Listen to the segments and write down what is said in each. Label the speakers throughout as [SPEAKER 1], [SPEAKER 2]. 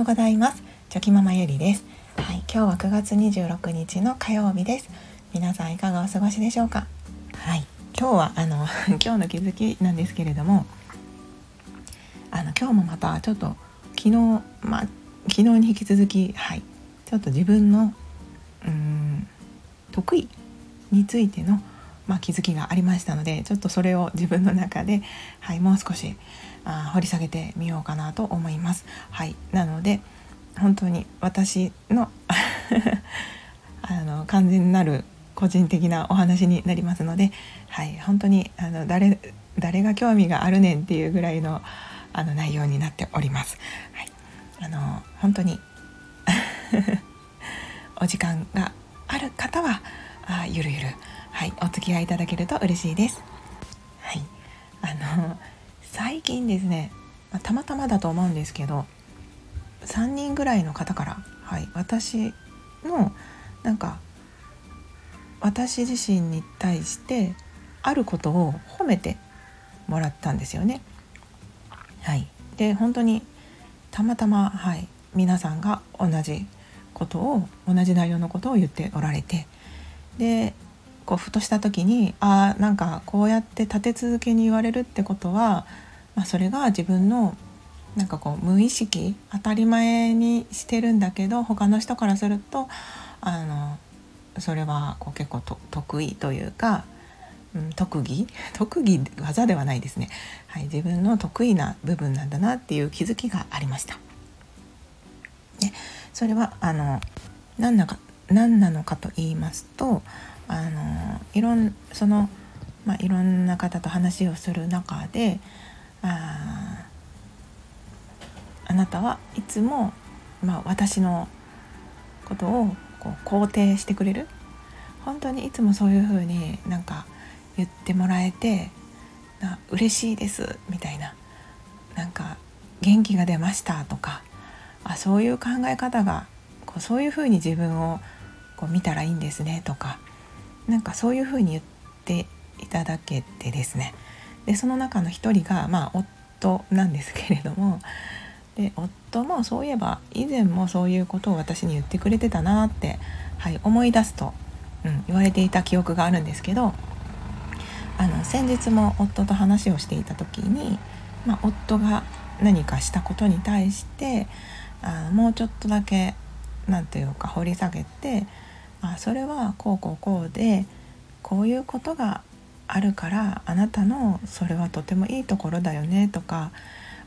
[SPEAKER 1] ようございます。チョキママゆりです。はい今日は9月26日の火曜日です。皆さんいかがお過ごしでしょうか？はい。今日はあの 今日の気づきなんですけれどもあの今日もまたちょっと昨日まあ昨日に引き続きはいちょっと自分のうん得意についてのまあ、気づきがありましたのでちょっとそれを自分の中で、はい、もう少しあ掘り下げてみようかなと思います。はい、なので本当に私の あの完全なる個人的なお話になりますので、はい、本当にあの誰誰が興味があるねんっていうぐらいのあの内容になっております。はい、あの本当に お時間がある方はあゆるゆるはいお付き合いいただけると嬉しいです。はいあの最近ですね、まあ、たまたまだと思うんですけど3人ぐらいの方から、はい、私のなんか私自身に対してあることを褒めてもらったんですよね。はい、で本当にたまたま、はい、皆さんが同じことを同じ内容のことを言っておられてでこうふとした時にあなんかこうやって立て続けに言われるってことは、まあ、それが自分のなんかこう無意識当たり前にしてるんだけど他の人からするとあのそれはこう結構得意というか、うん、特技？特技技ではないですね、はい、自分の得意な部分なんだなっていう気づきがありました。ね、それはあの何なか何なのかと言いますとあのいろんその、まあ、いろんな方と話をする中でああなたはいつも、まあ、私のことをこう肯定してくれる。本当にいつもそういうふうになんか言ってもらえてな嬉しいですみたいな。なんか元気が出ましたとかあそういう考え方がこうそういうふうに自分をこう見たらいいんですねとかなんかそういうふうに言っていただけてですね。でその中の一人がまあ夫なんですけれども で夫もそういえば以前もそういうことを私に言ってくれてたなって、はい、思い出すと、うん、言われていた記憶があるんですけどあの先日も夫と話をしていた時に、まあ、夫が何かしたことに対してあもうちょっとだけ何て言うか掘り下げてあそれはこうこうこうでこういうことがあるからあなたのそれはとてもいいところだよねとか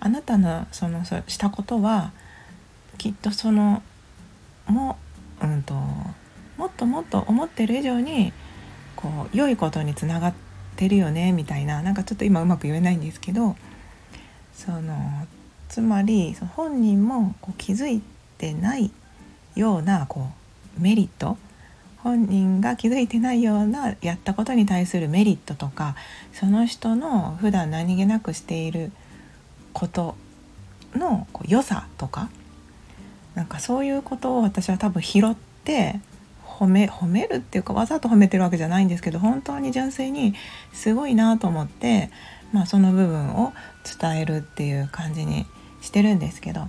[SPEAKER 1] あなたのそのしたことはきっとそのも,、うんと、もっともっと思ってる以上にこう良いことにつながってるよねみたいななんかちょっと今うまく言えないんですけどそのつまり本人もこう気づいてないようなこうメリット本人が気づいてないようなやったことに対するメリットとかその人の普段何気なくしていることのこう良さとかなんかそういうことを私は多分拾って褒め褒めるっていうかわざと褒めてるわけじゃないんですけど本当に純粋にすごいなと思って、まあ、その部分を伝えるっていう感じにしてるんですけど。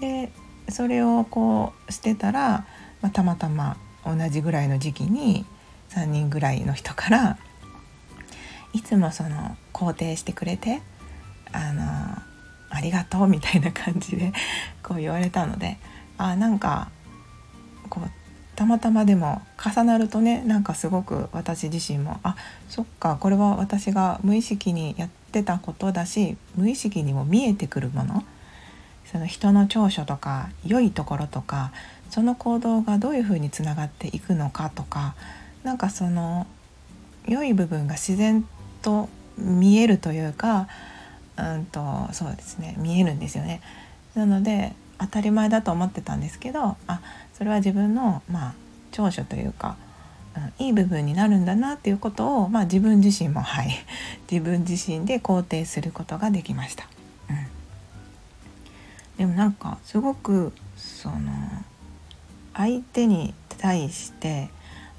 [SPEAKER 1] でそれをこうしてたら、まあ、たまたま同じぐらいの時期に3人ぐらいの人からいつもその肯定してくれてあのありがとうみたいな感じでこう言われたのであなんかこうたまたまでも重なるとねなんかすごく私自身もあそっかこれは私が無意識にやってたことだし無意識にも見えてくるもの。その人の長所とか良いところとかその行動がどういうふうにつながっていくのかとかなんかその良い部分が自然と見えるというか、うんとそうですね見えるんですよね。なので当たり前だと思ってたんですけどあそれは自分のまあ長所というか、うん、いい部分になるんだなっていうことを、まあ、自分自身もはい 自分自身で肯定することができました。うん、でもなんかすごくその相手に対して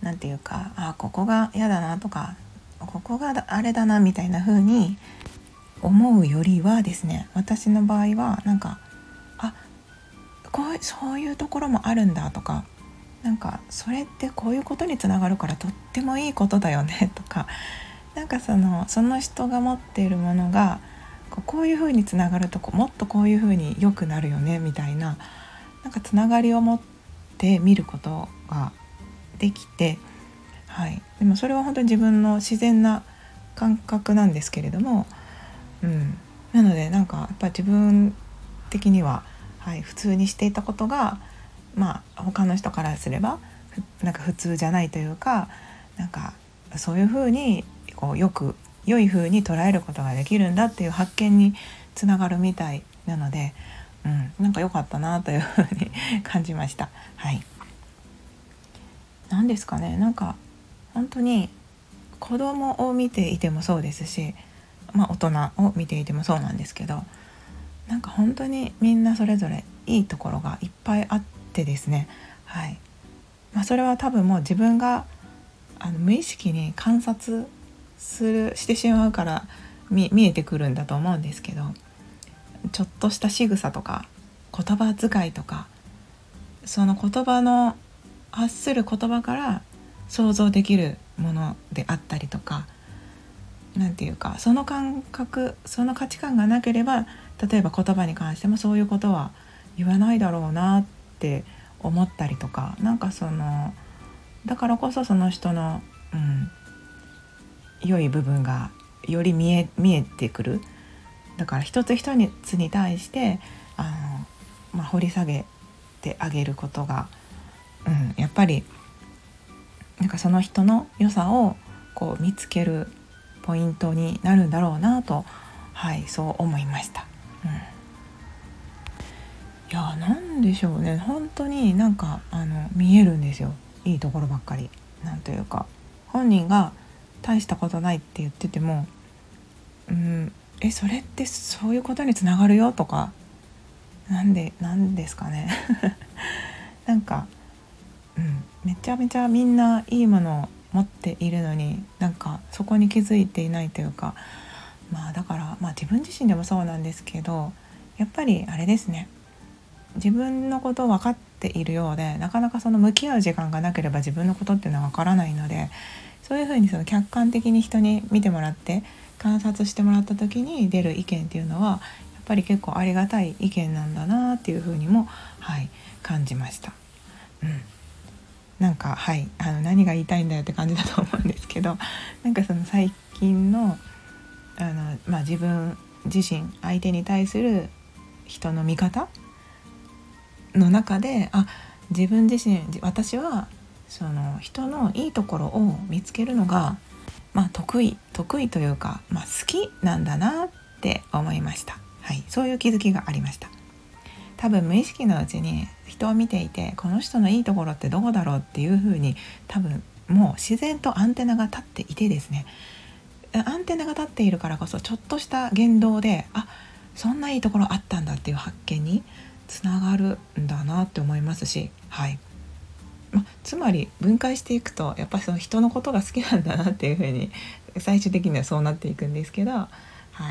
[SPEAKER 1] 何て言うかあここが嫌だなとかここがあれだなみたいな風に思うよりはですね私の場合はなんかあこうそういうところもあるんだとかなんかそれってこういうことにつながるからとってもいいことだよね とかなんかそのその人が持っているものがこういうふうにつながるとこもっとこういうふうに良くなるよねみたいななんかつながりを持ってて見ることができて、はい、でもそれは本当に自分の自然な感覚なんですけれども、うん、なのでなんかやっぱ自分的には、はい、普通にしていたことがまあ他の人からすればなんか普通じゃないというかなんかそういうふうにこうよく良い風に捉えることができるんだっていう発見につながるみたいなので、うん、なんか良かったなというふうに感じました。はい、何ですかね。なんか本当に子供を見ていてもそうですし、まあ、大人を見ていてもそうなんですけどなんか本当にみんなそれぞれいいところがいっぱいあってですね、はい。まあ、それは多分もう自分があの無意識に観察するしてしまうから見えてくるんだと思うんですけどちょっとした仕草とか言葉遣いとかその言葉の発する言葉から想像できるものであったりとか何て言うかその感覚その価値観がなければ例えば言葉に関してもそういうことは言わないだろうなって思ったりとかなんかそのだからこそその人の、うん、良い部分がより見え見えてくる。だから一つ一つに対してあの、まあ、掘り下げてあげることが、うん、やっぱりなんかその人の良さをこう見つけるポイントになるんだろうなとはいそう思いました。うん、いやなんでしょうね本当になんかあの見えるんですよいいところばっかり。なんというか本人が大したことないって言っててもうんえそれってそういうことにつながるよ？とか。なんでなんですかね。なんか、うん、めちゃめちゃみんないいものを持っているのになんかそこに気づいていないというか。まあだからまあ自分自身でもそうなんですけどやっぱりあれですね。自分のことを分かっているようでなかなかその向き合う時間がなければ自分のことっていうのは分からないのでそういうふうにその客観的に人に見てもらって観察してもらった時に出る意見っていうのはやっぱり結構ありがたい意見なんだなっていうふうにも、はい、感じました。うんなんかはいあの何が言いたいんだよって感じだと思うんですけど なんかその最近のあの、まあ、自分自身相手に対する人の見方の中であ自分自身私はその人のいいところを見つけるのが、まあ、得意得意というか、まあ、好きなんだなって思いました、はい、そういう気づきがありました。多分無意識のうちに人を見ていてこの人のいいところってどこだろうっていうふうに多分もう自然とアンテナが立っていてですね。アンテナが立っているからこそちょっとした言動であそんないいところあったんだっていう発見につながるんだなって思いますしはい。ま、つまり分解していくとやっぱその人のことが好きなんだなっていうふうに最終的にはそうなっていくんですけど、は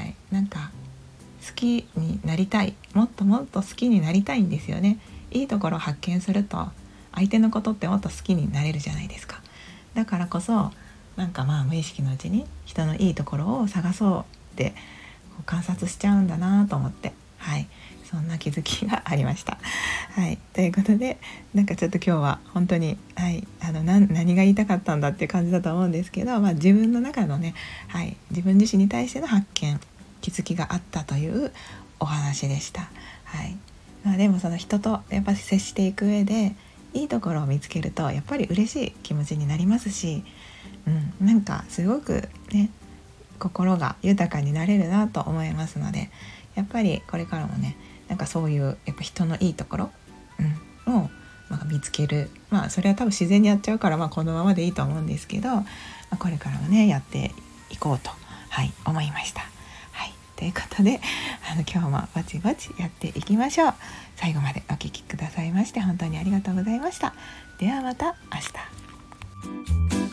[SPEAKER 1] い、なんか好きになりたいもっともっと好きになりたいんですよね。いいところを発見すると相手のことってもっと好きになれるじゃないですか。だからこそなんかまあ無意識のうちに人のいいところを探そうって観察しちゃうんだなと思ってはいそんな気づきがありました。はい、ということでなんかちょっと今日は本当に、はい、あの何が言いたかったんだっていう感じだと思うんですけど、まあ、自分の中のね、はい、自分自身に対しての発見気づきがあったというお話でした。はいまあ、でもその人とやっぱ接していく上でいいところを見つけるとやっぱり嬉しい気持ちになりますし、うん、なんかすごくね心が豊かになれるなと思いますのでやっぱりこれからもねなんかそういうやっぱ人のいいところ、うん、を、まあ、見つけるまあそれは多分自然にやっちゃうからまあこのままでいいと思うんですけど、まあ、これからもねやっていこうと、はい、思いました。はい、ということであの今日もぼちぼちやっていきましょう。最後までお聴きくださいまして本当にありがとうございました。ではまた明日。